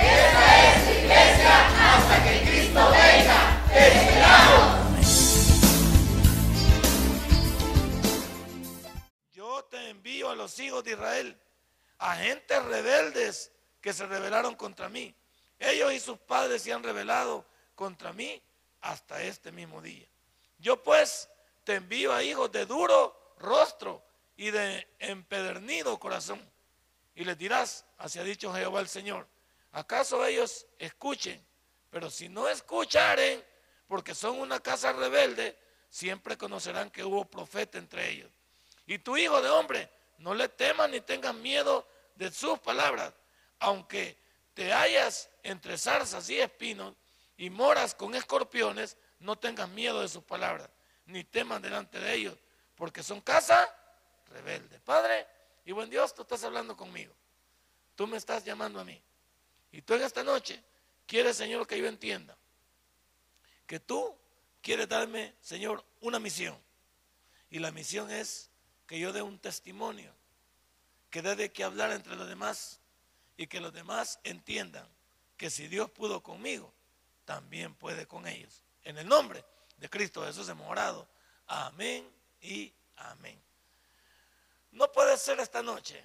Esta es iglesia hasta que Cristo venga. ¡Te esperamos! Yo te envío a los hijos de Israel, a gentes rebeldes que se rebelaron contra mí. Ellos y sus padres se han rebelado contra mí hasta este mismo día. Yo pues te envío a hijos de duro rostro y de empedernido corazón. Y les dirás, así ha dicho Jehová el Señor, ¿acaso ellos escuchen? Pero si no escucharen, porque son una casa rebelde, siempre conocerán que hubo profeta entre ellos. Y tu hijo de hombre, no le temas ni tengas miedo de sus palabras, aunque te hallas entre zarzas y espinos y moras con escorpiones, no tengas miedo de sus palabras, ni temas delante de ellos, porque son casa rebelde. Padre, y buen Dios, tú estás hablando conmigo. Tú me estás llamando a mí. Y tú en esta noche quieres, Señor, que yo entienda que tú quieres darme, Señor, una misión. Y la misión es que yo dé un testimonio, que dé de qué hablar entre los demás y que los demás entiendan que si Dios pudo conmigo, también puede con ellos. En el nombre de Cristo Jesús hemos orado. Amén y amén. No puede ser esta noche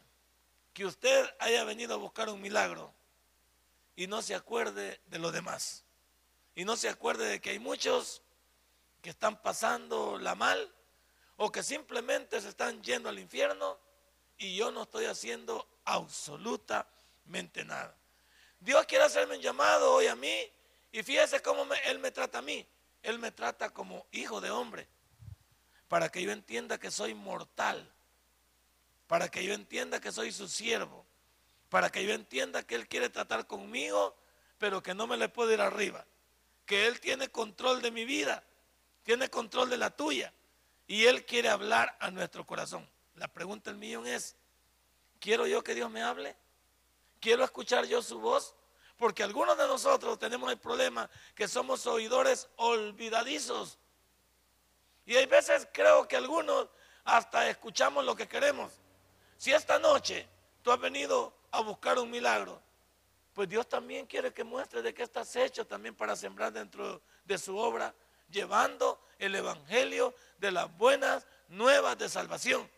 que usted haya venido a buscar un milagro y no se acuerde de lo demás. Y no se acuerde de que hay muchos que están pasando la mal o que simplemente se están yendo al infierno y yo no estoy haciendo absolutamente nada. Dios quiere hacerme un llamado hoy a mí y fíjese cómo Él me trata a mí. Él me trata como hijo de hombre para que yo entienda que soy mortal, para que yo entienda que soy su siervo, para que yo entienda que Él quiere tratar conmigo, pero que no me le puedo ir arriba, que Él tiene control de mi vida, tiene control de la tuya, y Él quiere hablar a nuestro corazón. La pregunta del millón es, ¿quiero yo que Dios me hable? ¿Quiero escuchar yo su voz? Porque algunos de nosotros tenemos el problema que somos oidores olvidadizos. Y hay veces creo que algunos hasta escuchamos lo que queremos. Si esta noche tú has venido a buscar un milagro, pues Dios también quiere que muestre de qué estás hecho también para sembrar dentro de su obra, llevando el evangelio de las buenas nuevas de salvación.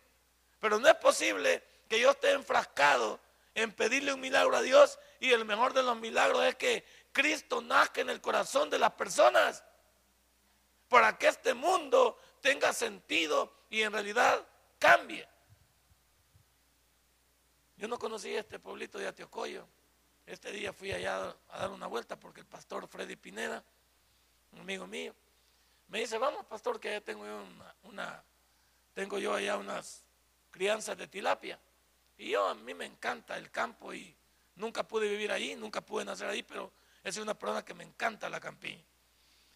Pero no es posible que yo esté enfrascado en pedirle un milagro a Dios y el mejor de los milagros es que Cristo nazca en el corazón de las personas para que este mundo tenga sentido y en realidad cambie. Yo no conocí este pueblito de Atiocoyo. Este día fui allá a dar una vuelta porque el pastor Freddy Pineda, un amigo mío, me dice, vamos pastor, que ya tengo yo una, tengo yo allá unas crianzas de tilapia. Y yo a mí me encanta el campo y nunca pude vivir ahí, nunca pude nacer ahí, pero es una persona que me encanta la campiña.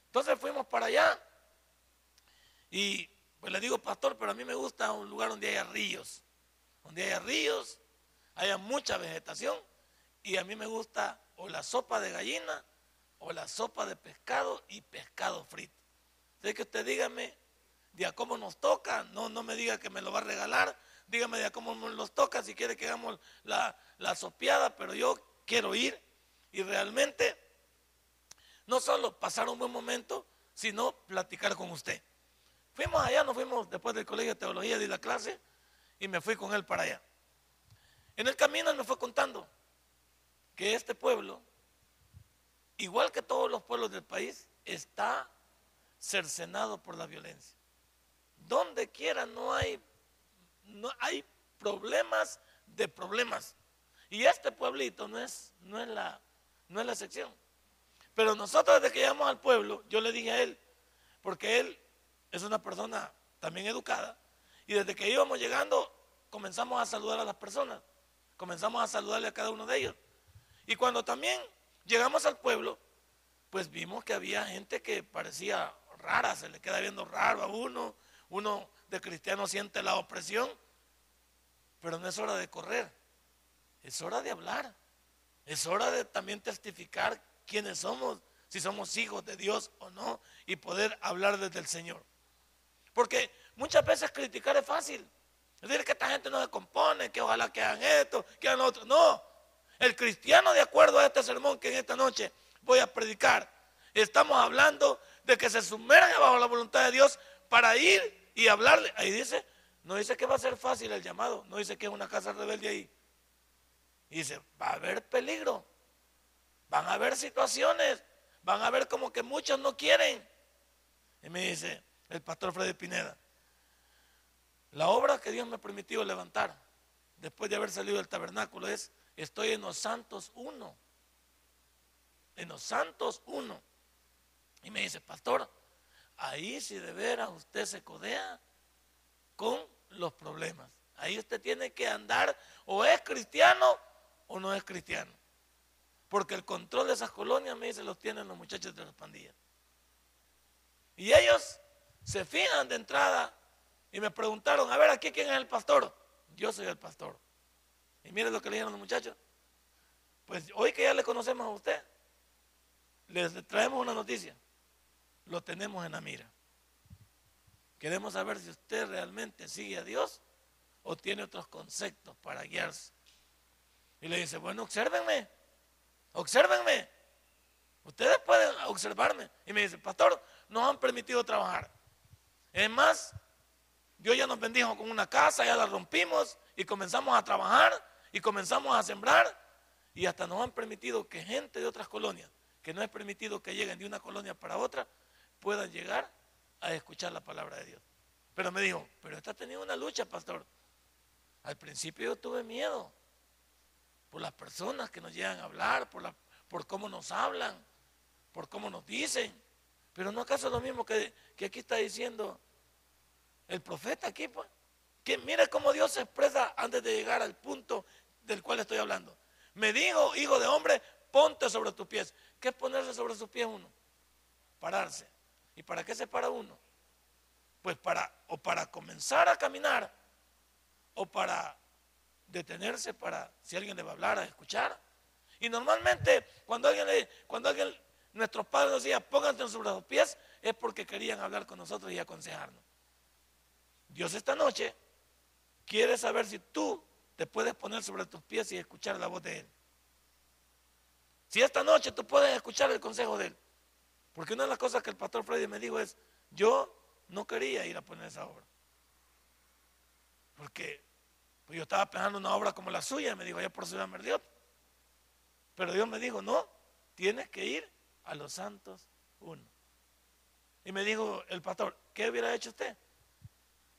Entonces fuimos para allá y pues le digo, pastor, pero a mí me gusta un lugar donde haya ríos, donde haya ríos, haya mucha vegetación y a mí me gusta o la sopa de gallina o la sopa de pescado y pescado frito. Así que usted dígame de a cómo nos toca, no, no me diga que me lo va a regalar, dígame de a cómo nos toca, si quiere que hagamos la, la sopeada, pero yo quiero ir y realmente no solo pasar un buen momento, sino platicar con usted. Fuimos allá, nos fuimos después del colegio de teología de la clase y me fui con él para allá. En el camino él me fue contando que este pueblo, igual que todos los pueblos del país, está cercenado por la violencia. Donde quiera no hay, no hay problemas de problemas. Y este pueblito no es, no es, la, no es la sección. Pero nosotros desde que llegamos al pueblo, yo le dije a él, porque él es una persona también educada, y desde que íbamos llegando comenzamos a saludar a las personas, comenzamos a saludarle a cada uno de ellos. Y cuando también llegamos al pueblo, pues vimos que había gente que parecía rara, se le queda viendo raro a uno, uno de cristiano siente la opresión, pero no es hora de correr, es hora de hablar, es hora de también testificar quiénes somos, si somos hijos de Dios o no, y poder hablar desde el Señor. Porque muchas veces criticar es fácil. Es decir, que esta gente no se compone, que ojalá que hagan esto, que hagan otro. No, el cristiano de acuerdo a este sermón que en esta noche voy a predicar, estamos hablando de que se sumerjan bajo la voluntad de Dios para ir y hablarle. Ahí dice, no dice que va a ser fácil el llamado, no dice que es una casa rebelde ahí. dice, va a haber peligro, van a haber situaciones, van a haber como que muchos no quieren. Y me dice el pastor Freddy Pineda, la obra que Dios me ha permitido levantar después de haber salido del tabernáculo es, estoy en los santos uno, en los santos uno. Y me dice, pastor, ahí si de veras usted se codea con los problemas. Ahí usted tiene que andar o es cristiano o no es cristiano. Porque el control de esas colonias, me dice, los tienen los muchachos de las pandillas. Y ellos se fijan de entrada y me preguntaron, a ver, aquí quién es el pastor. Yo soy el pastor. Y mire lo que le dijeron los muchachos. Pues hoy que ya le conocemos a usted, les traemos una noticia. Lo tenemos en la mira. Queremos saber si usted realmente sigue a Dios o tiene otros conceptos para guiarse. Y le dice, bueno, obsérvenme, obsérvenme. Ustedes pueden observarme. Y me dice, pastor, nos han permitido trabajar. Es más, Dios ya nos bendijo con una casa, ya la rompimos y comenzamos a trabajar y comenzamos a sembrar y hasta nos han permitido que gente de otras colonias, que no es permitido que lleguen de una colonia para otra, puedan llegar a escuchar la palabra de Dios. Pero me dijo, pero está teniendo una lucha, pastor. Al principio yo tuve miedo por las personas que nos llegan a hablar, por, por cómo nos hablan, por cómo nos dicen. Pero no acaso lo mismo que, que aquí está diciendo el profeta aquí, pues. Que mire cómo Dios se expresa antes de llegar al punto del cual estoy hablando. Me dijo, hijo de hombre, ponte sobre tus pies. ¿Qué es ponerse sobre sus pies uno? Pararse. ¿Y para qué se para uno? Pues para, o para comenzar a caminar, o para detenerse para, si alguien le va a hablar, a escuchar. Y normalmente, cuando alguien, le, cuando alguien, nuestros padres nos decían, pónganse sobre sus pies, es porque querían hablar con nosotros y aconsejarnos. Dios esta noche quiere saber si tú te puedes poner sobre tus pies y escuchar la voz de Él. Si esta noche tú puedes escuchar el consejo de Él. Porque una de las cosas que el pastor Freddy me dijo es, yo no quería ir a poner esa obra. Porque pues yo estaba pensando una obra como la suya, me dijo, allá por Ciudad Merdiot. Pero Dios me dijo, no, tienes que ir a los santos uno. Y me dijo el pastor, ¿qué hubiera hecho usted?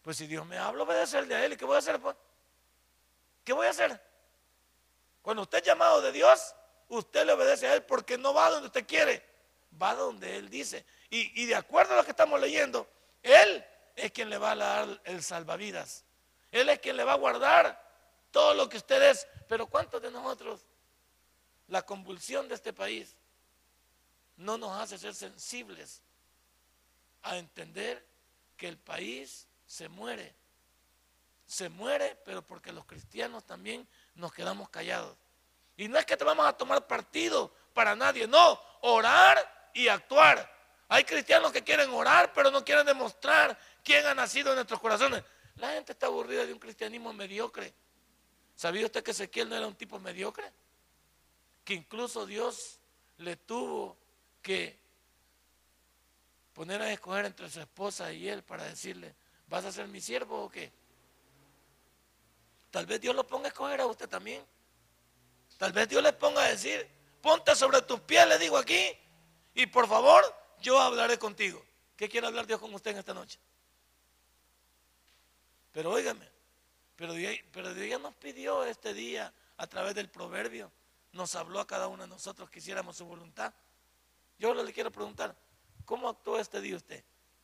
Pues si Dios me habla, obedecerle a Él. ¿Y qué voy a hacer? Pues? ¿Qué voy a hacer? Cuando usted es llamado de Dios, usted le obedece a Él porque no va donde usted quiere, va donde Él dice. Y, de acuerdo a lo que estamos leyendo, Él es quien le va a dar el salvavidas. Él es quien le va a guardar todo lo que usted es. Pero ¿cuántos de nosotros, la convulsión de este país, no nos hace ser sensibles a entender que el país se muere. Se muere, pero porque los cristianos también nos quedamos callados. Y no es que te vamos a tomar partido para nadie, no, orar y actuar. Hay cristianos que quieren orar, pero no quieren demostrar quién ha nacido en nuestros corazones. La gente está aburrida de un cristianismo mediocre. ¿Sabía usted que Ezequiel no era un tipo mediocre? Que incluso Dios le tuvo que poner a escoger entre su esposa y él para decirle, ¿Vas a ser mi siervo o qué? Tal vez Dios lo ponga a escoger a usted también. Tal vez Dios le ponga a decir, ponte sobre tus pies, le digo aquí, y por favor, yo hablaré contigo. ¿Qué quiere hablar Dios con usted en esta noche? Pero óigame, pero Dios, ya nos pidió este día a través del proverbio, nos habló a cada uno de nosotros que hiciéramos su voluntad. Yo le quiero preguntar, ¿cómo actuó este día usted?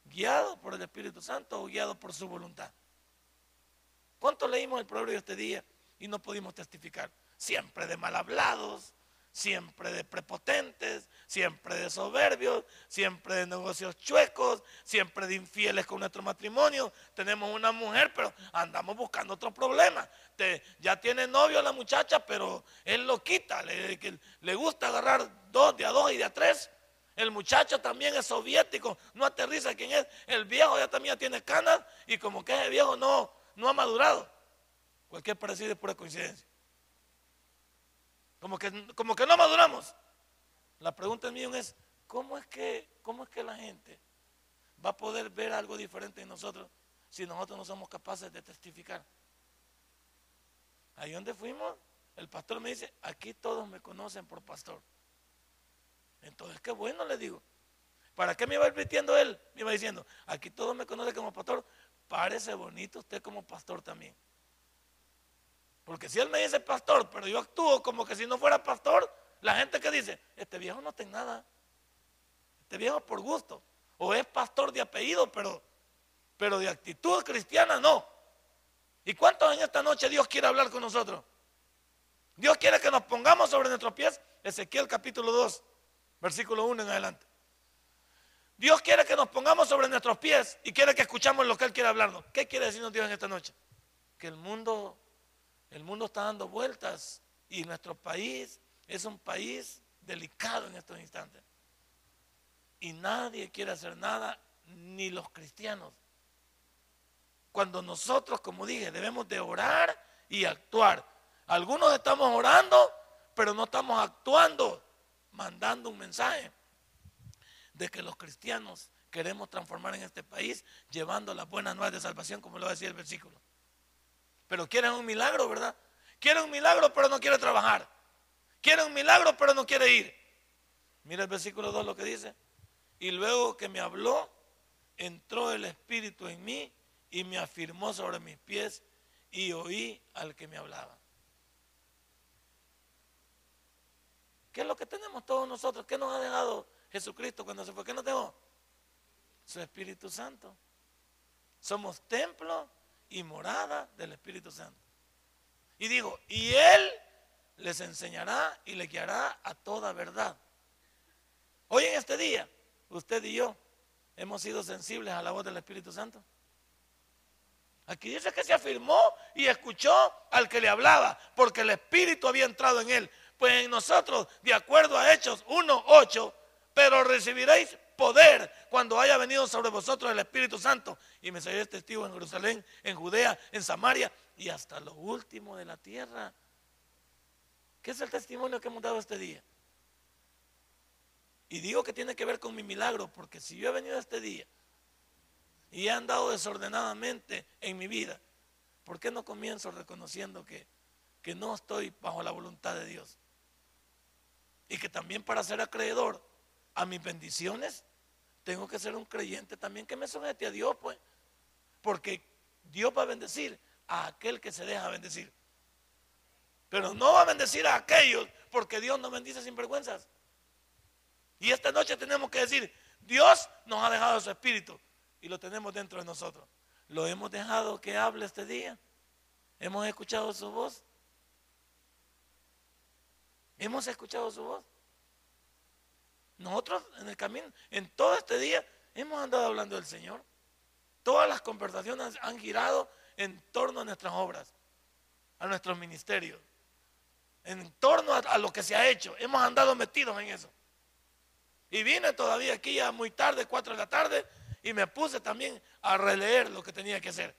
Guiado por el Espíritu Santo o guiado por su voluntad. ¿Cuánto leímos el proverbio este día y no pudimos testificar? Siempre de mal hablados, siempre de prepotentes, siempre de soberbios, siempre de negocios chuecos, siempre de infieles con nuestro matrimonio. Tenemos una mujer, pero andamos buscando otro problema. ya tiene novio la muchacha, pero él lo quita, le, le gusta agarrar dos, de a dos y de a tres. El muchacho también es soviético, no aterriza quién es. El viejo ya también tiene canas y como que ese viejo no, no ha madurado. Cualquier parecido es pura coincidencia. Como que, como que no maduramos. La pregunta mía es, ¿cómo es, que, ¿cómo es que la gente va a poder ver algo diferente en nosotros si nosotros no somos capaces de testificar? Ahí donde fuimos, el pastor me dice, aquí todos me conocen por pastor. Entonces, qué bueno, le digo. ¿Para qué me iba advirtiendo él? Me iba diciendo, aquí todos me conocen como pastor. Parece bonito usted como pastor también. Porque si él me dice pastor, pero yo actúo como que si no fuera pastor, la gente que dice, este viejo no tiene nada. Este viejo por gusto. O es pastor de apellido, pero, pero de actitud cristiana no. ¿Y cuántos en esta noche Dios quiere hablar con nosotros? Dios quiere que nos pongamos sobre nuestros pies. Ezequiel capítulo 2, versículo 1 en adelante. Dios quiere que nos pongamos sobre nuestros pies y quiere que escuchamos lo que Él quiere hablarnos. ¿Qué quiere decirnos Dios en esta noche? Que el mundo el mundo está dando vueltas y nuestro país es un país delicado en estos instantes. Y nadie quiere hacer nada, ni los cristianos. Cuando nosotros, como dije, debemos de orar y actuar. Algunos estamos orando, pero no estamos actuando, mandando un mensaje de que los cristianos queremos transformar en este país, llevando las buenas nuevas de salvación, como lo decía el versículo. Pero quieren un milagro, ¿verdad? Quieren un milagro, pero no quiere trabajar. Quieren un milagro, pero no quiere ir. Mira el versículo 2 lo que dice. Y luego que me habló, entró el Espíritu en mí y me afirmó sobre mis pies y oí al que me hablaba. ¿Qué es lo que tenemos todos nosotros? ¿Qué nos ha dejado Jesucristo cuando se fue? ¿Qué nos dejó? Su Espíritu Santo. Somos templo y morada del Espíritu Santo. Y digo, y Él les enseñará y le guiará a toda verdad. Hoy en este día, usted y yo hemos sido sensibles a la voz del Espíritu Santo. Aquí dice que se afirmó y escuchó al que le hablaba, porque el Espíritu había entrado en él. Pues en nosotros, de acuerdo a Hechos 1.8, pero recibiréis poder cuando haya venido sobre vosotros el Espíritu Santo. Y me seréis testigo en Jerusalén, en Judea, en Samaria y hasta lo último de la tierra. ¿Qué es el testimonio que hemos dado este día? Y digo que tiene que ver con mi milagro, porque si yo he venido este día y he andado desordenadamente en mi vida, ¿por qué no comienzo reconociendo que, que no estoy bajo la voluntad de Dios? Y que también para ser acreedor a mis bendiciones, tengo que ser un creyente también que me somete a Dios, pues. Porque Dios va a bendecir a aquel que se deja bendecir. Pero no va a bendecir a aquellos porque Dios no bendice sin vergüenzas. Y esta noche tenemos que decir, Dios nos ha dejado su espíritu y lo tenemos dentro de nosotros. Lo hemos dejado que hable este día. Hemos escuchado su voz. Hemos escuchado su voz. Nosotros en el camino, en todo este día, hemos andado hablando del Señor. Todas las conversaciones han girado en torno a nuestras obras, a nuestros ministerios, en torno a, lo que se ha hecho. Hemos andado metidos en eso. Y vine todavía aquí ya muy tarde, cuatro de la tarde, y me puse también a releer lo que tenía que hacer.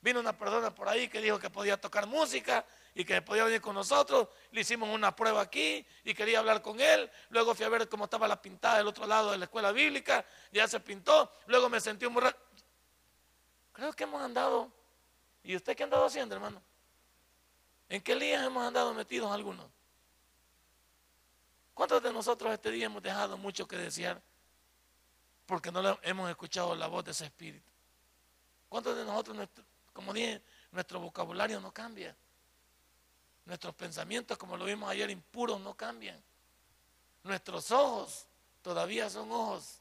Vino una persona por ahí que dijo que podía tocar música y que podía venir con nosotros. Le hicimos una prueba aquí y quería hablar con él. Luego fui a ver cómo estaba la pintada del otro lado de la escuela bíblica. Ya se pintó. Luego me sentí un borracho. Creo que hemos andado. ¿Y usted qué ha andado haciendo, hermano? ¿En qué días hemos andado metidos algunos? ¿Cuántos de nosotros este día hemos dejado mucho que desear? Porque no hemos escuchado la voz de ese espíritu. ¿Cuántos de nosotros, como dije, nuestro vocabulario no cambia? Nuestros pensamientos, como lo vimos ayer, impuros no cambian. Nuestros ojos todavía son ojos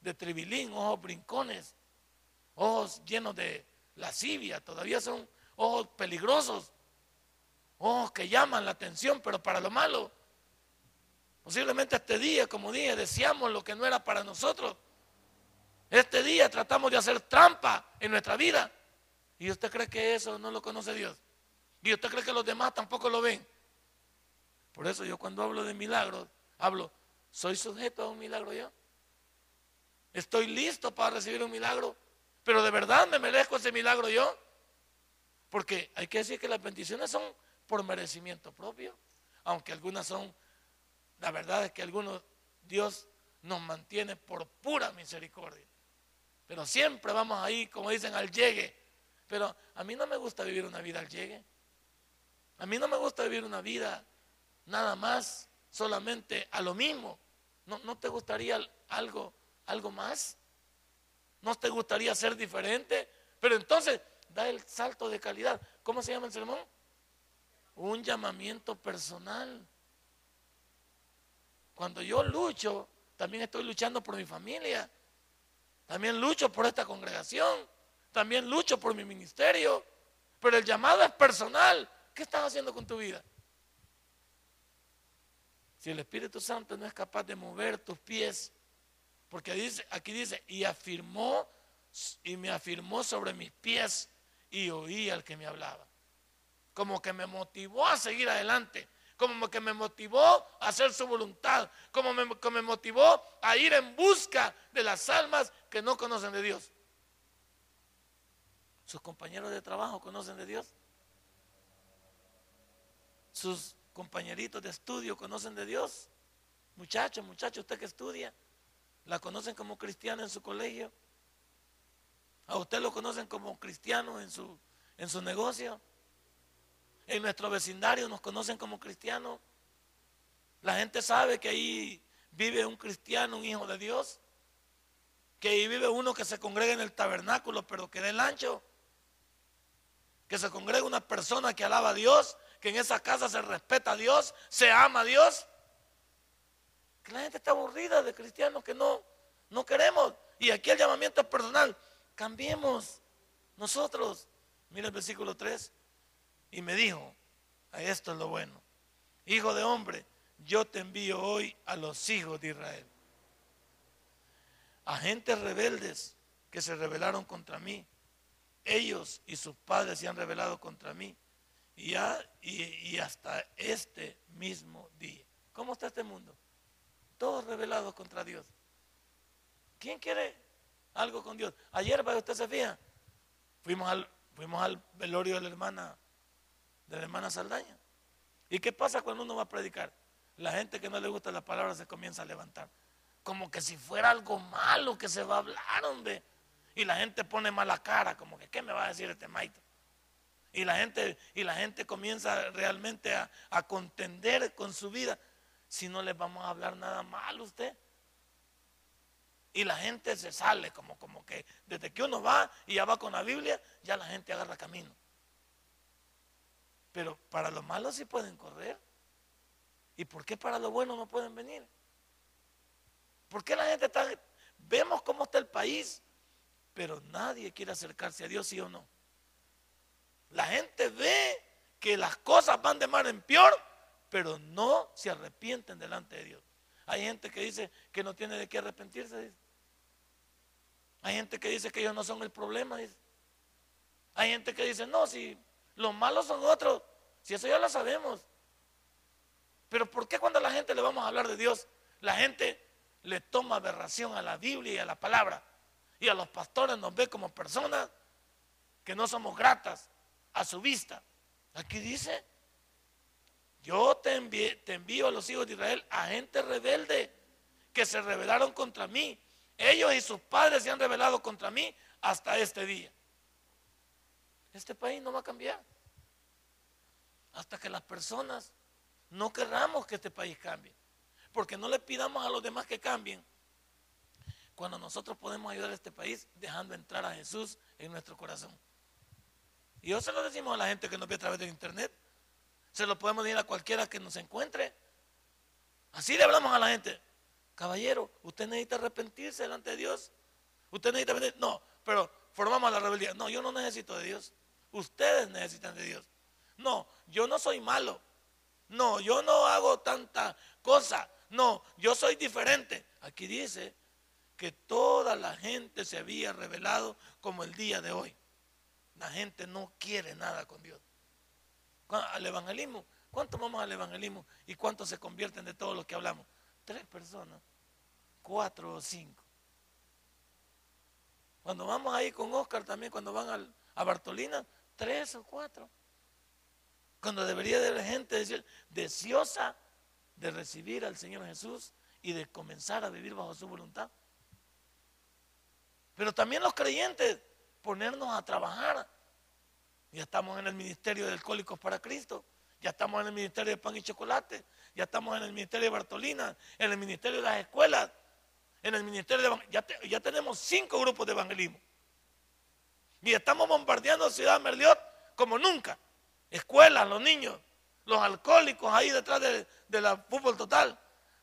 de tribilín, ojos brincones, ojos llenos de lascivia, todavía son ojos peligrosos, ojos que llaman la atención, pero para lo malo. Posiblemente este día, como dije, deseamos lo que no era para nosotros. Este día tratamos de hacer trampa en nuestra vida. ¿Y usted cree que eso no lo conoce Dios? ¿Y usted cree que los demás tampoco lo ven? Por eso yo cuando hablo de milagros, hablo, ¿soy sujeto a un milagro yo? ¿Estoy listo para recibir un milagro? ¿Pero de verdad me merezco ese milagro yo? Porque hay que decir que las bendiciones son por merecimiento propio, aunque algunas son, la verdad es que algunos Dios nos mantiene por pura misericordia. Pero siempre vamos ahí, como dicen, al llegue. Pero a mí no me gusta vivir una vida al llegue. A mí no me gusta vivir una vida nada más, solamente a lo mismo. ¿No, te gustaría algo, algo más? ¿No te gustaría ser diferente? Pero entonces da el salto de calidad. ¿Cómo se llama el sermón? Un llamamiento personal. Cuando yo lucho, también estoy luchando por mi familia. También lucho por esta congregación. También lucho por mi ministerio. Pero el llamado es personal. ¿Qué estás haciendo con tu vida? Si el Espíritu Santo no es capaz de mover tus pies, porque aquí dice, y afirmó, y me afirmó sobre mis pies, y oí al que me hablaba. Como que me motivó a seguir adelante, como que me motivó a hacer su voluntad, como que me motivó a ir en busca de las almas que no conocen de Dios. ¿Sus compañeros de trabajo conocen de Dios? ¿Sus compañeritos de estudio conocen de Dios? Muchachos, muchachos, usted que estudia, ¿la conocen como cristiana en su colegio? ¿A usted lo conocen como cristiano en su, en su negocio? En nuestro vecindario nos conocen como cristianos. La gente sabe que ahí vive un cristiano, un hijo de Dios. Que ahí vive uno que se congrega en el tabernáculo, pero que el ancho. Que se congrega una persona que alaba a Dios, que en esa casa se respeta a Dios, se ama a Dios. Que la gente está aburrida de cristianos que no, no queremos. Y aquí el llamamiento es personal. Cambiemos nosotros. Mira el versículo 3. Y me dijo, a esto es lo bueno. Hijo de hombre, yo te envío hoy a los hijos de Israel. A gentes rebeldes que se rebelaron contra mí. Ellos y sus padres se han rebelado contra mí. Y, y, hasta este mismo día. ¿Cómo está este mundo? Todos rebelados contra Dios. ¿Quién quiere algo con Dios? Ayer, usted se fija, fuimos al, fuimos al velorio de la hermana, de la hermana Saldaña. ¿Y qué pasa cuando uno va a predicar? La gente que no le gusta la palabra se comienza a levantar. Como que si fuera algo malo que se va a hablar, hombre. Y la gente pone mala cara, como que, ¿qué me va a decir este maito? Y la gente, y la gente comienza realmente a, a contender con su vida. Si no les vamos a hablar nada mal usted. Y la gente se sale, como, como que desde que uno va y ya va con la Biblia, ya la gente agarra camino. Pero para lo malo sí pueden correr. ¿Y por qué para lo bueno no pueden venir? ¿Por qué la gente está... Vemos cómo está el país, pero nadie quiere acercarse a Dios, sí o no. La gente ve que las cosas van de mal en peor, pero no se arrepienten delante de Dios. Hay gente que dice que no tiene de qué arrepentirse. Hay gente que dice que ellos no son el problema. Hay gente que dice, no, si los malos son otros, si eso ya lo sabemos. Pero ¿por qué cuando a la gente le vamos a hablar de Dios, la gente le toma aberración a la Biblia y a la palabra? Y a los pastores nos ve como personas que no somos gratas, a su vista. Aquí dice, yo te, te envío a los hijos de Israel a gente rebelde que se rebelaron contra mí. Ellos y sus padres se han rebelado contra mí hasta este día. Este país no va a cambiar. Hasta que las personas no querramos que este país cambie. Porque no le pidamos a los demás que cambien. Cuando nosotros podemos ayudar a este país dejando entrar a Jesús en nuestro corazón. Y eso se lo decimos a la gente que nos ve a través de internet. Se lo podemos decir a cualquiera que nos encuentre. Así le hablamos a la gente. Caballero, usted necesita arrepentirse delante de Dios. Usted necesita arrepentirse. No, pero formamos la rebeldía. No, yo no necesito de Dios. Ustedes necesitan de Dios. No, yo no soy malo. No, yo no hago tanta cosa. No, yo soy diferente. Aquí dice que toda la gente se había revelado como el día de hoy. La gente no quiere nada con Dios. Al evangelismo, ¿cuántos vamos al evangelismo y cuántos se convierten de todo lo que hablamos? Tres personas, cuatro o cinco. Cuando vamos ahí con Oscar también, cuando van a Bartolina, tres o cuatro. Cuando debería de haber gente deseosa de recibir al Señor Jesús y de comenzar a vivir bajo su voluntad. Pero también los creyentes, ponernos a trabajar. Ya estamos en el ministerio de Alcohólicos para Cristo, ya estamos en el ministerio de Pan y Chocolate, ya estamos en el ministerio de Bartolina, en el ministerio de las escuelas, en el ministerio de ya, ya tenemos cinco grupos de evangelismo. Y estamos bombardeando Ciudad Merliot como nunca. Escuelas, los niños, los alcohólicos ahí detrás de, de la fútbol total.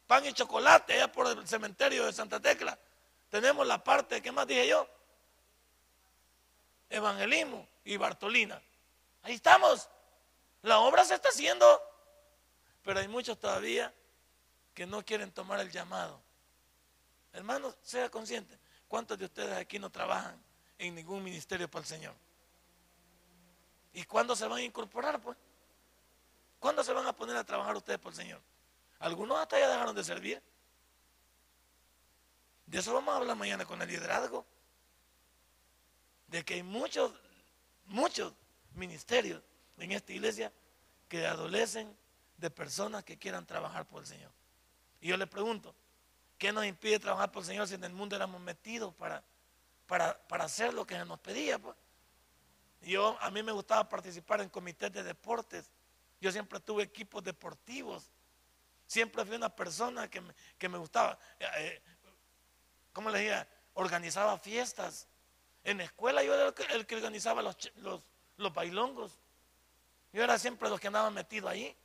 Pan y chocolate allá por el cementerio de Santa Tecla. Tenemos la parte, ¿qué más dije yo? Evangelismo y Bartolina. Ahí estamos. La obra se está haciendo. Pero hay muchos todavía que no quieren tomar el llamado. Hermanos, sea consciente. ¿Cuántos de ustedes aquí no trabajan en ningún ministerio para el Señor? ¿Y cuándo se van a incorporar, pues? ¿Cuándo se van a poner a trabajar ustedes por el Señor? Algunos hasta ya dejaron de servir. De eso vamos a hablar mañana con el liderazgo. De que hay muchos, muchos ministerios en esta iglesia que adolecen de personas que quieran trabajar por el Señor. Y yo le pregunto, ¿qué nos impide trabajar por el Señor si en el mundo éramos metidos para, para, para hacer lo que nos pedía? Pues? Yo, a mí me gustaba participar en comités de deportes. Yo siempre tuve equipos deportivos. Siempre fui una persona que me, que me gustaba. Eh, eh, ¿Cómo le decía? Organizaba fiestas. En la escuela yo era el que, organizaba los, los, bailongos. Yo era siempre los que andaban metido ahí.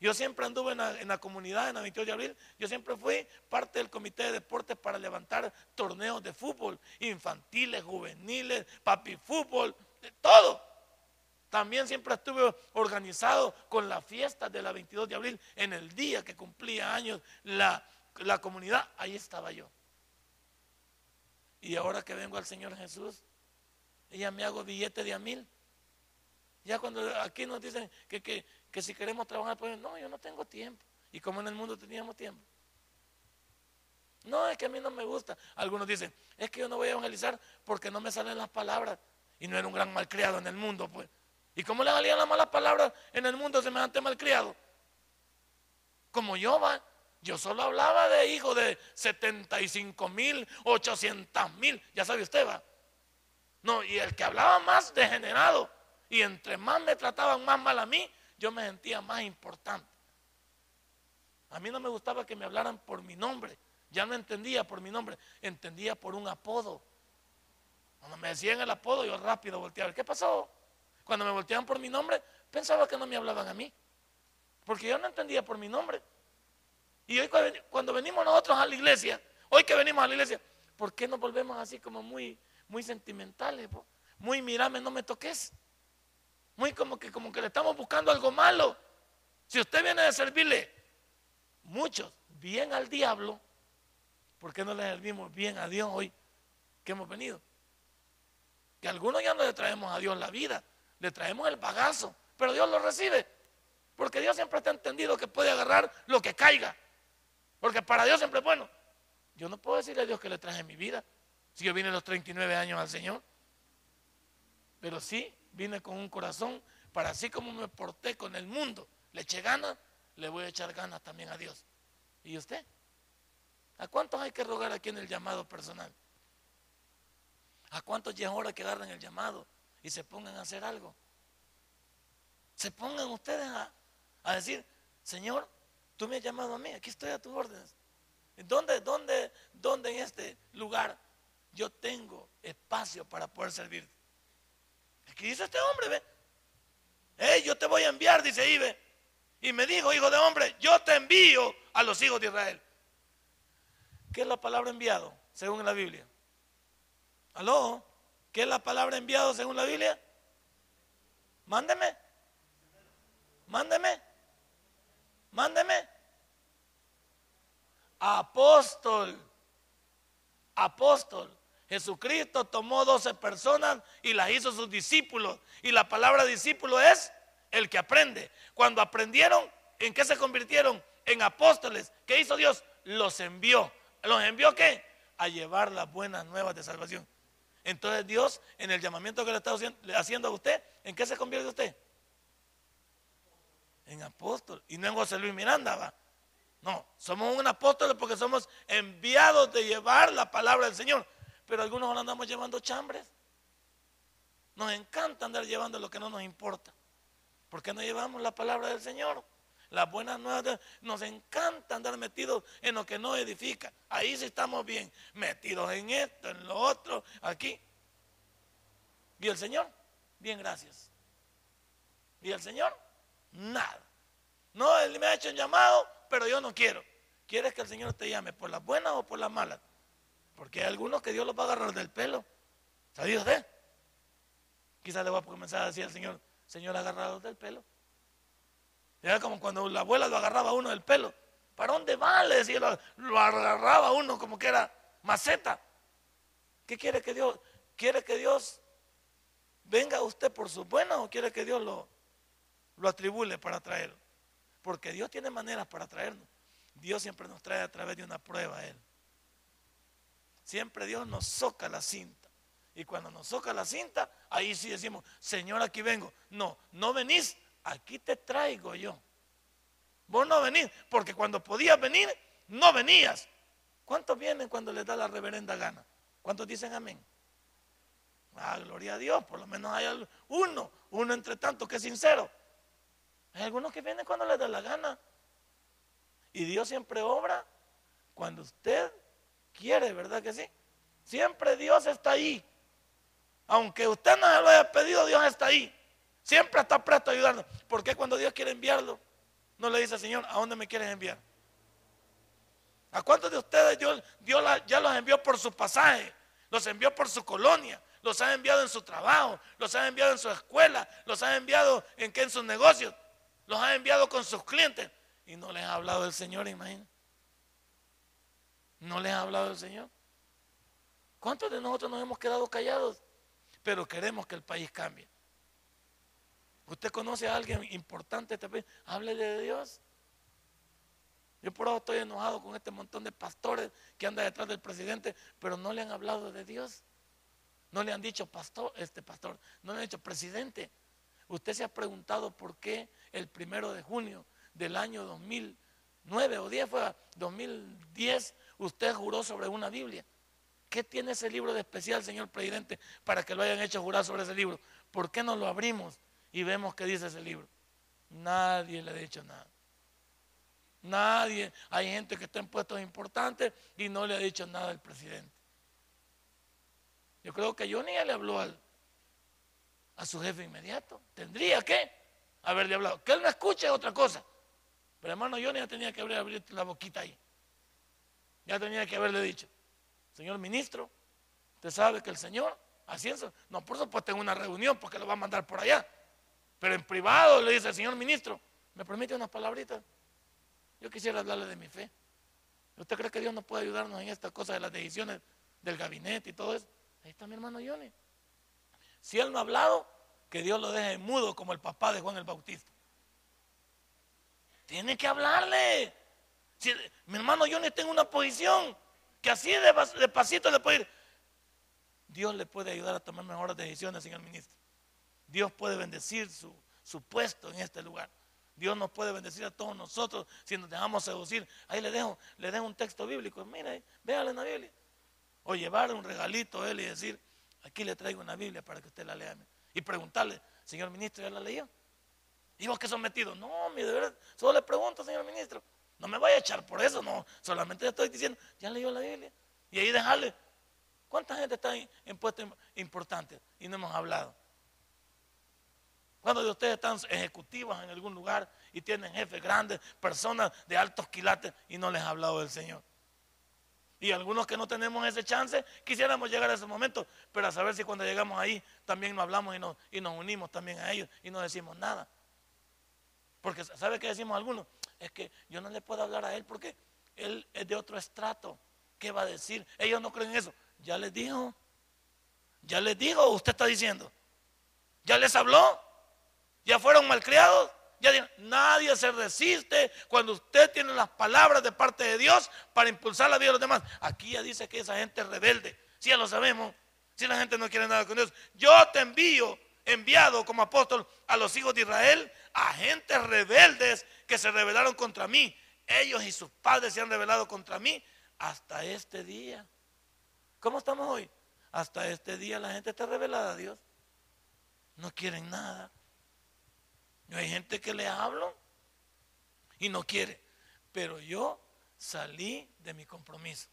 Yo siempre anduve en la, comunidad, en la 22 de abril. Yo siempre fui parte del comité de deportes para levantar torneos de fútbol, infantiles, juveniles, papi fútbol, todo. También siempre estuve organizado con la fiesta de la 22 de abril, en el día que cumplía años la, la comunidad. Ahí estaba yo. Y ahora que vengo al Señor Jesús, ya me hago billete de a mil. Ya cuando aquí nos dicen que, que, si queremos trabajar, pues no, yo no tengo tiempo. Y como en el mundo teníamos tiempo. No, es que a mí no me gusta. Algunos dicen, es que yo no voy a evangelizar porque no me salen las palabras. Y no era un gran malcriado en el mundo, pues. ¿Y cómo le salían las malas palabras en el mundo semejante malcriado? Como yo, va. Yo solo hablaba de hijos de 75 mil, 800 mil, ya sabe usted, va. No, y el que hablaba más degenerado, y entre más me trataban más mal a mí, yo me sentía más importante. A mí no me gustaba que me hablaran por mi nombre, ya no entendía por mi nombre, entendía por un apodo. Cuando me decían el apodo, yo rápido volteaba, ¿qué pasó? Cuando me volteaban por mi nombre, pensaba que no me hablaban a mí, porque yo no entendía por mi nombre. Y hoy cuando venimos nosotros a la iglesia, hoy que venimos a la iglesia, ¿por qué nos volvemos así como muy, muy sentimentales? Muy mirame, no me toques. Muy como que, como que le estamos buscando algo malo. Si usted viene a servirle, muchos, bien al diablo, ¿por qué no le servimos bien a Dios hoy que hemos venido? Que algunos ya no le traemos a Dios la vida, le traemos el bagazo, pero Dios lo recibe. Porque Dios siempre está entendido que puede agarrar lo que caiga. Porque para Dios siempre es bueno. Yo no puedo decirle a Dios que le traje mi vida si yo vine a los 39 años al Señor. Pero sí vine con un corazón para así como me porté con el mundo, le eché ganas, le voy a echar ganas también a Dios. ¿Y usted? ¿A cuántos hay que rogar aquí en el llamado personal? ¿A cuántos ya es hora que agarren el llamado y se pongan a hacer algo? Se pongan ustedes a, a decir, Señor, Tú me has llamado a mí, aquí estoy a tus órdenes. ¿Dónde, dónde, dónde en este lugar yo tengo espacio para poder servir? Aquí dice este hombre, ve. Hey, yo te voy a enviar, dice Ibe. Y me dijo, hijo de hombre, yo te envío a los hijos de Israel. ¿Qué es la palabra enviado según la Biblia? ¿Aló? ¿Qué es la palabra enviado según la Biblia? Mándeme. Mándeme. Mándeme. apóstol. Apóstol. Jesucristo tomó 12 personas y las hizo sus discípulos. Y la palabra discípulo es el que aprende. Cuando aprendieron, ¿en qué se convirtieron? En apóstoles. ¿Qué hizo Dios? Los envió. ¿Los envió qué? A llevar las buenas nuevas de salvación. Entonces Dios, en el llamamiento que le está haciendo a usted, ¿en qué se convierte usted? En apóstol. Y no en José Luis Miranda, va. No, somos un apóstol porque somos enviados de llevar la palabra del Señor. Pero algunos ahora andamos llevando chambres. Nos encanta andar llevando lo que no nos importa. ¿Por qué no llevamos la palabra del Señor? Las buenas nuevas. Nos encanta andar metidos en lo que no edifica. Ahí sí estamos bien. Metidos en esto, en lo otro, aquí. ¿Y el Señor? Bien, gracias. ¿Y el Señor? Nada. No, Él me ha hecho un llamado, pero yo no quiero. ¿Quieres que el Señor te llame por las buenas o por las malas? Porque hay algunos que Dios los va a agarrar del pelo. ¿Sabía usted? Quizás le voy a comenzar a decir al Señor, Señor, agarrado del pelo. Era como cuando la abuela lo agarraba a uno del pelo. ¿Para dónde va? Le decía, lo, agarraba a uno como que era maceta. ¿Qué quiere que Dios? ¿Quiere que Dios venga a usted por su buena o quiere que Dios lo, lo atribule para traerlo? Porque Dios tiene maneras para traernos. Dios siempre nos trae a través de una prueba a Él. Siempre Dios nos soca la cinta. Y cuando nos soca la cinta, ahí sí decimos, Señor, aquí vengo. No, no venís, aquí te traigo yo. Vos no venís, porque cuando podías venir, no venías. ¿Cuántos vienen cuando les da la reverenda gana? ¿Cuántos dicen amén? Ah, gloria a Dios, por lo menos hay uno, uno entre tantos que es sincero. Hay algunos que vienen cuando les da la gana. Y Dios siempre obra cuando usted quiere, ¿verdad que sí? Siempre Dios está ahí. Aunque usted no se lo haya pedido, Dios está ahí. Siempre está presto a ayudarnos. Porque cuando Dios quiere enviarlo, no le dice, Señor, ¿a dónde me quieres enviar? ¿A cuántos de ustedes Dios, ya los envió por su pasaje? Los envió por su colonia, los ha enviado en su trabajo, los ha enviado en su escuela, los ha enviado en qué en sus negocios, los ha enviado con sus clientes y no les ha hablado del Señor, imagínense. No les ha hablado del Señor. ¿Cuántos de nosotros nos hemos quedado callados? Pero queremos que el país cambie. Usted conoce a alguien importante este país, háblele de Dios. Yo por ahora estoy enojado con este montón de pastores que andan detrás del presidente, pero no le han hablado de Dios. No le han dicho pastor, este pastor, no le han dicho presidente. Usted se ha preguntado por qué el primero de junio del año 2009 o 10 fue 2010, usted juró sobre una Biblia. ¿Qué tiene ese libro de especial, señor presidente, para que lo hayan hecho jurar sobre ese libro? ¿Por qué no lo abrimos? y vemos qué dice ese libro. Nadie le ha dicho nada. Nadie. Hay gente que está en puestos importantes y no le ha dicho nada al presidente. Yo creo que yo ni le habló al, a su jefe inmediato. Tendría que haberle hablado. Que él no escuche otra cosa. Pero hermano Johnny ya tenía que haber abierto la boquita ahí. Ya tenía que haberle dicho, señor ministro, usted sabe que el señor, así es, no, por supuesto en una reunión porque lo va a mandar por allá. Pero en privado le dice, señor ministro, ¿me permite unas palabritas? Yo quisiera hablarle de mi fe. ¿Usted cree que Dios nos puede ayudarnos en esta cosa de las decisiones del gabinete y todo eso? Ahí está mi hermano Johnny. Si él no ha hablado, que Dios lo deje mudo como el papá de Juan el Bautista. Tiene que hablarle. Mi hermano Johnny está en una posición que así de, pasito le puede ir. Dios le puede ayudar a tomar mejores decisiones, señor ministro. Dios puede bendecir su, puesto en este lugar. Dios nos puede bendecir a todos nosotros si nos dejamos seducir. Ahí le dejo, le dejo un texto bíblico. Mire, véale en la Biblia. O llevarle un regalito a él y decir, aquí le traigo una Biblia para que usted la lea. Y preguntarle, señor ministro, ¿ya la leyó? ¿Y vos que son metidos? No, mi de verdad, solo le pregunto, señor ministro. No me vaya a echar por eso, no. Solamente le estoy diciendo, ya leyó la Biblia. Y ahí dejarle. ¿Cuánta gente está en puestos importantes y no hemos hablado? Cuando de ustedes están ejecutivos en algún lugar y tienen jefes grandes, personas de altos quilates y no les ha hablado del Señor. Y algunos que no tenemos ese chance, quisiéramos llegar a ese momento, pero a saber si cuando llegamos ahí también nos hablamos y nos, y nos unimos también a ellos y no decimos nada. Porque ¿sabe qué decimos algunos? Es que yo no le puedo hablar a él porque él es de otro estrato. ¿Qué va a decir? Ellos no creen en eso. Ya les dijo. Ya les dijo, usted está diciendo. Ya les habló. Ya fueron malcriados. Ya nadie se resiste cuando usted tiene las palabras de parte de Dios para impulsar la vida de los demás. Aquí ya dice que esa gente es rebelde. Si ya lo sabemos. Si la gente no quiere nada con Dios. Yo te envío, enviado como apóstol a los hijos de Israel, a gentes rebeldes que se rebelaron contra mí. Ellos y sus padres se han rebelado contra mí hasta este día. ¿Cómo estamos hoy? Hasta este día la gente está revelada a Dios. No quieren nada. Hay gente que le hablo y no quiere. Pero yo salí de mi compromiso.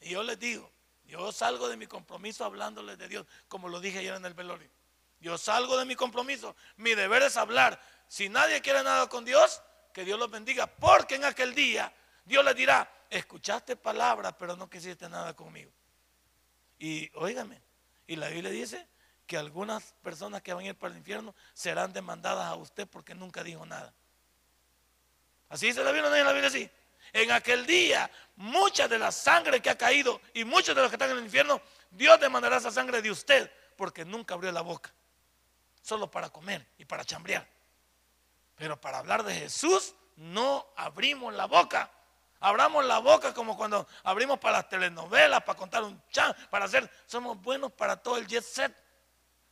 Y yo les digo, yo salgo de mi compromiso hablándoles de Dios, como lo dije ayer en el velorio. Yo salgo de mi compromiso. Mi deber es hablar. Si nadie quiere nada con Dios, que Dios los bendiga, porque en aquel día Dios les dirá, escuchaste palabras, pero no quisiste nada conmigo. Y óigame, y la Biblia dice que algunas personas que van a ir para el infierno serán demandadas a usted porque nunca dijo nada. Así dice la Biblia, no la Biblia así. En aquel día, mucha de la sangre que ha caído y muchos de los que están en el infierno, Dios demandará esa sangre de usted porque nunca abrió la boca. Solo para comer y para chambrear. Pero para hablar de Jesús no abrimos la boca. Abramos la boca como cuando abrimos para las telenovelas, para contar un chan, para hacer, somos buenos para todo el jet set.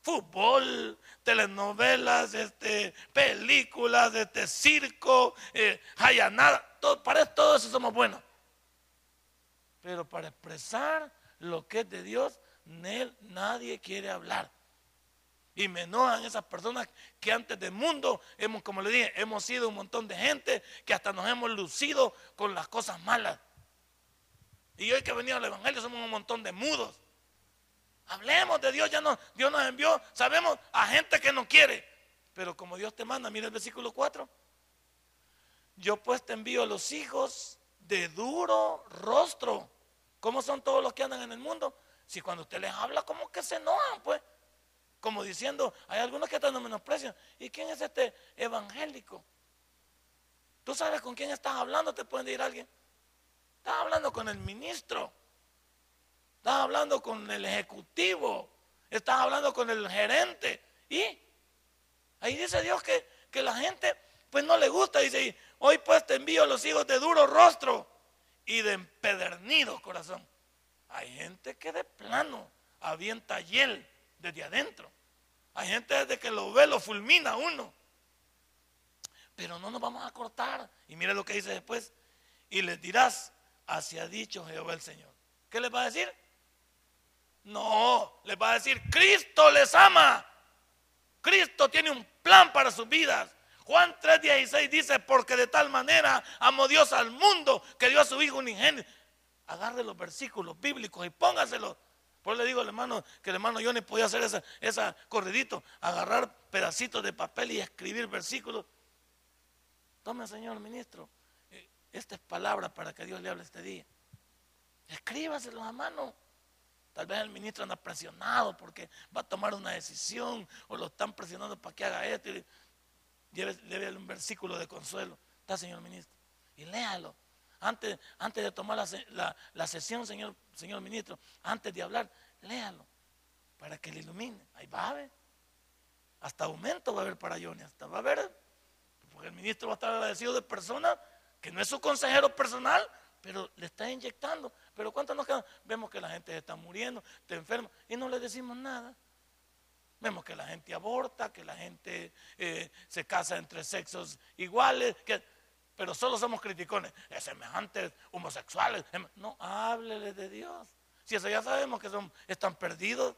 Fútbol, telenovelas, este, películas, este, circo, eh, nada, todo, para todo eso somos buenos. Pero para expresar lo que es de Dios, nadie quiere hablar. Y me enojan esas personas que antes del mundo, hemos, como le dije, hemos sido un montón de gente que hasta nos hemos lucido con las cosas malas. Y hoy que ha venido al Evangelio somos un montón de mudos. Hablemos de Dios, ya no, Dios nos envió, sabemos a gente que no quiere. Pero como Dios te manda, mira el versículo 4. Yo pues te envío a los hijos de duro rostro. ¿Cómo son todos los que andan en el mundo? Si cuando usted les habla, como que se enojan, pues. Como diciendo, hay algunos que están en menosprecio. ¿Y quién es este evangélico? Tú sabes con quién estás hablando, te pueden decir alguien. Estás hablando con el ministro. Estás hablando con el ejecutivo. Estás hablando con el gerente. Y ahí dice Dios que, que la gente pues no le gusta. Dice, hoy pues te envío a los hijos de duro rostro y de empedernido corazón. Hay gente que de plano avienta hiel desde adentro. Hay gente desde que lo ve, lo fulmina uno. Pero no nos vamos a cortar. Y mire lo que dice después. Y les dirás, así ha dicho Jehová el Señor. ¿Qué les va a decir? No, les va a decir, Cristo les ama. Cristo tiene un plan para sus vidas. Juan 3:16 dice, porque de tal manera amó Dios al mundo que dio a su Hijo un ingenio. Agarre los versículos bíblicos y póngaselos por le digo al hermano que el hermano Johnny podía hacer esa, esa corridito, agarrar pedacitos de papel y escribir versículos. Tome, señor ministro, eh, esta es palabra para que Dios le hable este día. Escríbaselos a mano. Tal vez el ministro anda presionado porque va a tomar una decisión o lo están presionando para que haga esto. Y un versículo de consuelo. Está, señor ministro. Y léalo. Antes, antes de tomar la, sesión, señor, señor ministro, antes de hablar, léalo para que le ilumine. Ahí va a haber. Hasta aumento va a haber para Johnny. Hasta va a haber. Porque el ministro va a estar agradecido de personas que no es su consejero personal, pero le está inyectando. Pero ¿cuánto nos quedan? Vemos que la gente está muriendo, está enferma y no le decimos nada. Vemos que la gente aborta, que la gente eh, se casa entre sexos iguales, que pero solo somos criticones. Es semejantes homosexuales. No, háblele de Dios. Si eso ya sabemos que son, están perdidos.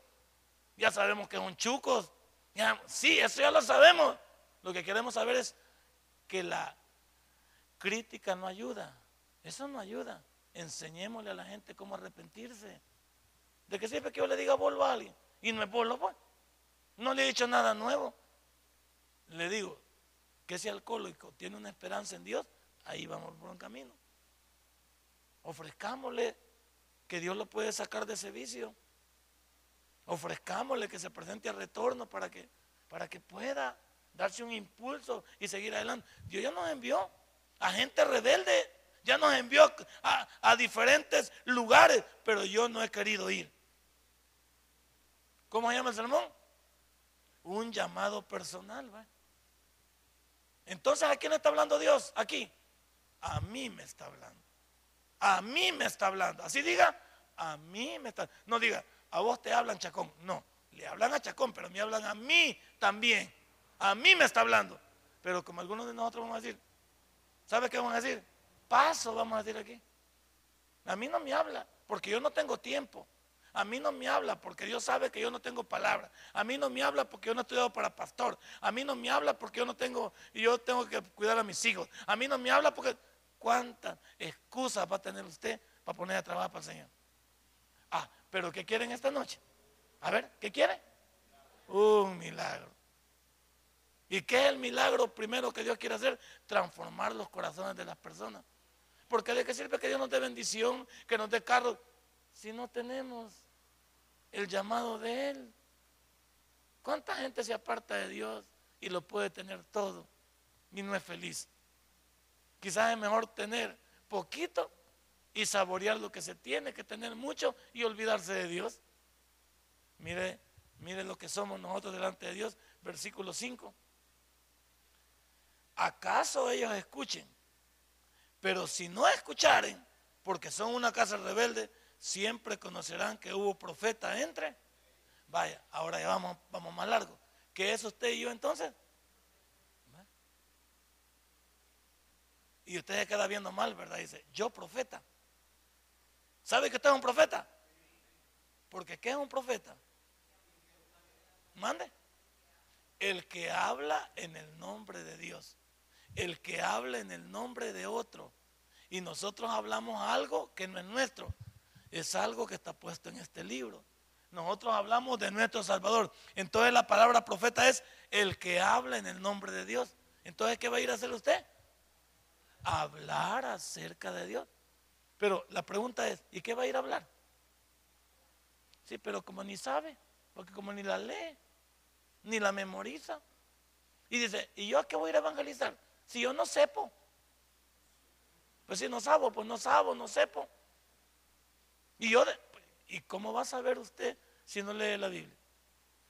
Ya sabemos que son chucos. sí, eso ya lo sabemos. Lo que queremos saber es que la crítica no ayuda. Eso no ayuda. Enseñémosle a la gente cómo arrepentirse. De que siempre que yo le diga bolo a alguien y no es bolo, pues no le he dicho nada nuevo. Le digo, que ese alcohólico tiene una esperanza en Dios, ahí vamos por un camino. Ofrezcámosle que Dios lo puede sacar de ese vicio. Ofrezcámosle que se presente a retorno para que, para que pueda darse un impulso y seguir adelante. Dios ya nos envió a gente rebelde. Ya nos envió a, diferentes lugares, pero yo no he querido ir. ¿Cómo se llama el sermón? Un llamado personal. ¿va? Entonces, ¿a quién está hablando Dios? Aquí. A mí me está hablando. A mí me está hablando. Así diga, a mí me está. No diga, a vos te hablan Chacón. No, le hablan a Chacón, pero me hablan a mí también. A mí me está hablando. Pero como algunos de nosotros vamos a decir, ¿sabe qué vamos a decir? Paso, vamos a decir aquí. A mí no me habla, porque yo no tengo tiempo. A mí no me habla porque Dios sabe que yo no tengo palabra. A mí no me habla porque yo no he estudiado para pastor. A mí no me habla porque yo no tengo, yo tengo que cuidar a mis hijos. A mí no me habla porque cuántas excusas va a tener usted para poner a trabajar para el Señor. Ah, pero ¿qué quieren esta noche? A ver, ¿qué quiere? Un milagro. ¿Y qué es el milagro primero que Dios quiere hacer? Transformar los corazones de las personas. Porque de qué sirve que Dios nos dé bendición, que nos dé carro, si no tenemos el llamado de Él? ¿Cuánta gente se aparta de Dios y lo puede tener todo y no es feliz? Quizás es mejor tener poquito y saborear lo que se tiene que tener mucho y olvidarse de Dios. Mire, mire lo que somos nosotros delante de Dios, versículo 5. ¿Acaso ellos escuchen? Pero si no escucharen, porque son una casa rebelde, siempre conocerán que hubo profeta entre. Vaya, ahora ya vamos, más largo. ¿Qué es usted y yo entonces? Y usted se queda viendo mal, ¿verdad? Dice, yo profeta. ¿Sabe que usted es un profeta? Porque ¿qué es un profeta? Mande. El que habla en el nombre de Dios el que habla en el nombre de otro y nosotros hablamos algo que no es nuestro, es algo que está puesto en este libro. Nosotros hablamos de nuestro Salvador. Entonces la palabra profeta es el que habla en el nombre de Dios. Entonces, ¿qué va a ir a hacer usted? Hablar acerca de Dios. Pero la pregunta es, ¿y qué va a ir a hablar? Sí, pero como ni sabe, porque como ni la lee, ni la memoriza. Y dice, ¿y yo a qué voy a ir a evangelizar? Si yo no sepo. Pues si no sabo, pues no sabo, no sepo. Y yo, ¿y cómo va a saber usted si no lee la Biblia?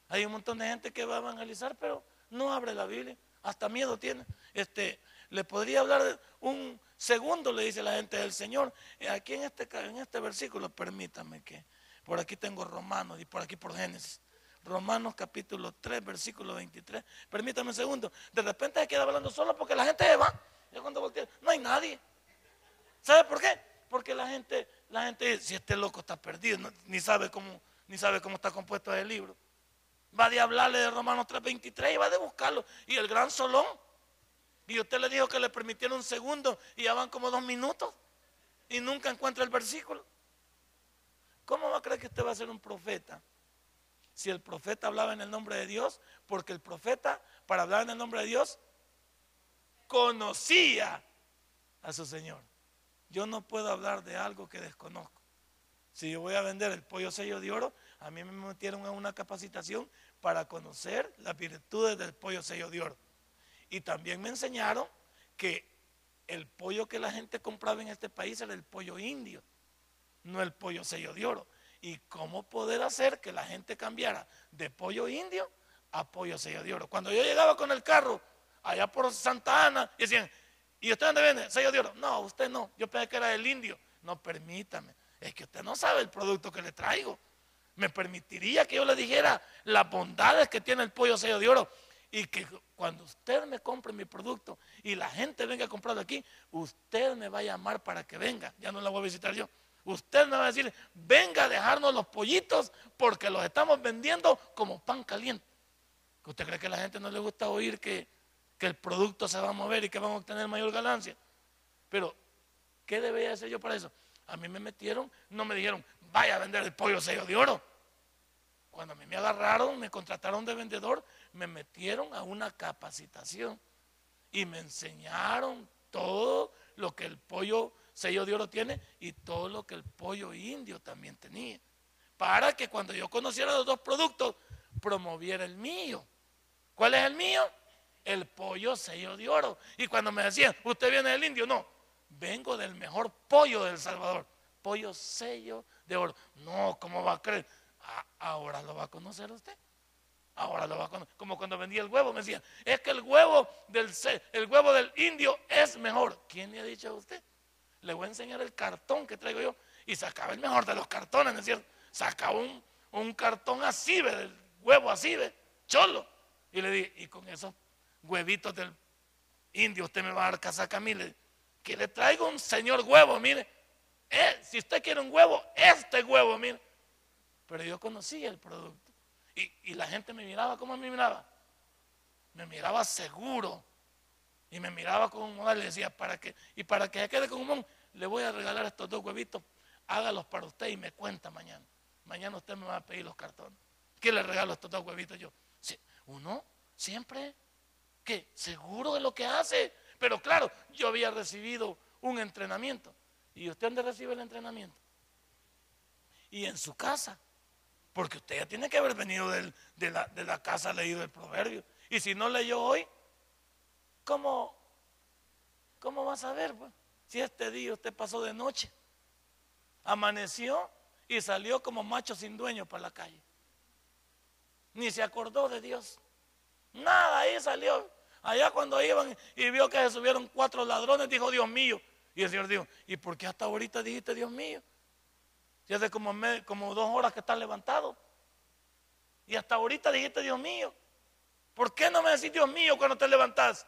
Hay un montón de gente que va a evangelizar, pero no abre la Biblia. Hasta miedo tiene. Este, le podría hablar un segundo, le dice la gente del Señor. Eh, aquí en este, en este versículo, permítame que por aquí tengo Romanos y por aquí por Génesis. Romanos capítulo 3, versículo 23. Permítame un segundo. De repente se queda hablando solo porque la gente se va. cuando no hay nadie. ¿Sabe por qué? Porque la gente, la gente, si este loco está perdido, ni sabe cómo, ni sabe cómo está compuesto el libro. Va de hablarle de Romanos 3:23 y va de buscarlo. Y el gran solón. Y usted le dijo que le permitieron un segundo y ya van como dos minutos. Y nunca encuentra el versículo. ¿Cómo va a creer que usted va a ser un profeta? Si el profeta hablaba en el nombre de Dios, porque el profeta, para hablar en el nombre de Dios, conocía a su Señor. Yo no puedo hablar de algo que desconozco. Si yo voy a vender el pollo sello de oro, a mí me metieron a una capacitación para conocer las virtudes del pollo sello de oro. Y también me enseñaron que el pollo que la gente compraba en este país era el pollo indio, no el pollo sello de oro y cómo poder hacer que la gente cambiara de pollo indio a pollo sello de oro. Cuando yo llegaba con el carro allá por Santa Ana, y decían, ¿y usted dónde vende? Sello de oro. No, usted no, yo pensé que era del indio. No, permítame, es que usted no sabe el producto que le traigo. Me permitiría que yo le dijera las bondades que tiene el pollo sello de oro y que cuando usted me compre mi producto y la gente venga a comprarlo aquí, usted me va a llamar para que venga. Ya no la voy a visitar yo usted me va a decir, venga a dejarnos los pollitos porque los estamos vendiendo como pan caliente. ¿Usted cree que a la gente no le gusta oír que, que el producto se va a mover y que vamos a obtener mayor ganancia? Pero, ¿qué debería hacer yo para eso? A mí me metieron, no me dijeron, vaya a vender el pollo sello de oro. Cuando a mí me agarraron, me contrataron de vendedor, me metieron a una capacitación y me enseñaron todo lo que el pollo sello de oro tiene y todo lo que el pollo indio también tenía. Para que cuando yo conociera los dos productos, promoviera el mío. ¿Cuál es el mío? El pollo sello de oro. Y cuando me decían, ¿usted viene del indio? No. vengo del mejor pollo del Salvador. Pollo sello de oro. No, ¿cómo va a creer? Ah, ahora lo va a conocer usted. Ahora lo va a conocer. Como cuando vendía el huevo, me decían, es que el huevo del, el huevo del indio es mejor. ¿Quién le ha dicho a usted? Le voy a enseñar el cartón que traigo yo. Y sacaba el mejor de los cartones, ¿no es cierto? Sacaba un, un cartón así, del huevo así, ¿ve? cholo. Y le dije, y con esos huevitos del indio, usted me va a dar casaca a mí. que le traigo un señor huevo, mire. Eh, si usted quiere un huevo, este huevo, mire. Pero yo conocía el producto. Y, la gente me miraba, ¿cómo me miraba? Me miraba seguro. Y me miraba con un modal y le decía, ¿para qué? Y para que se quede con un le voy a regalar estos dos huevitos, hágalos para usted y me cuenta mañana. Mañana usted me va a pedir los cartones. ¿Qué le regalo estos dos huevitos yo? Uno siempre, ¿qué? Seguro de lo que hace. Pero claro, yo había recibido un entrenamiento. ¿Y usted dónde recibe el entrenamiento? Y en su casa. Porque usted ya tiene que haber venido de, la, de la casa leído el proverbio. Y si no leyó hoy, ¿cómo, cómo va a saber? Pues? Si este día usted pasó de noche, amaneció y salió como macho sin dueño para la calle. Ni se acordó de Dios. Nada, ahí salió. Allá cuando iban y vio que se subieron cuatro ladrones, dijo, Dios mío. Y el Señor dijo, ¿y por qué hasta ahorita dijiste Dios mío? Si hace como, dos horas que estás levantado. Y hasta ahorita dijiste Dios mío. ¿Por qué no me decís Dios mío cuando te levantás?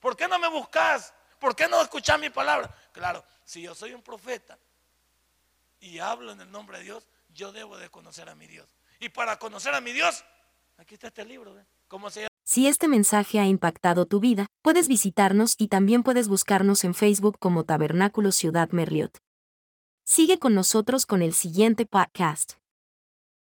¿Por qué no me buscas? ¿Por qué no escuchás mi palabra? Claro, si yo soy un profeta y hablo en el nombre de Dios, yo debo de conocer a mi Dios. Y para conocer a mi Dios, aquí está este libro. ¿Cómo se llama? Si este mensaje ha impactado tu vida, puedes visitarnos y también puedes buscarnos en Facebook como Tabernáculo Ciudad Merliot. Sigue con nosotros con el siguiente podcast.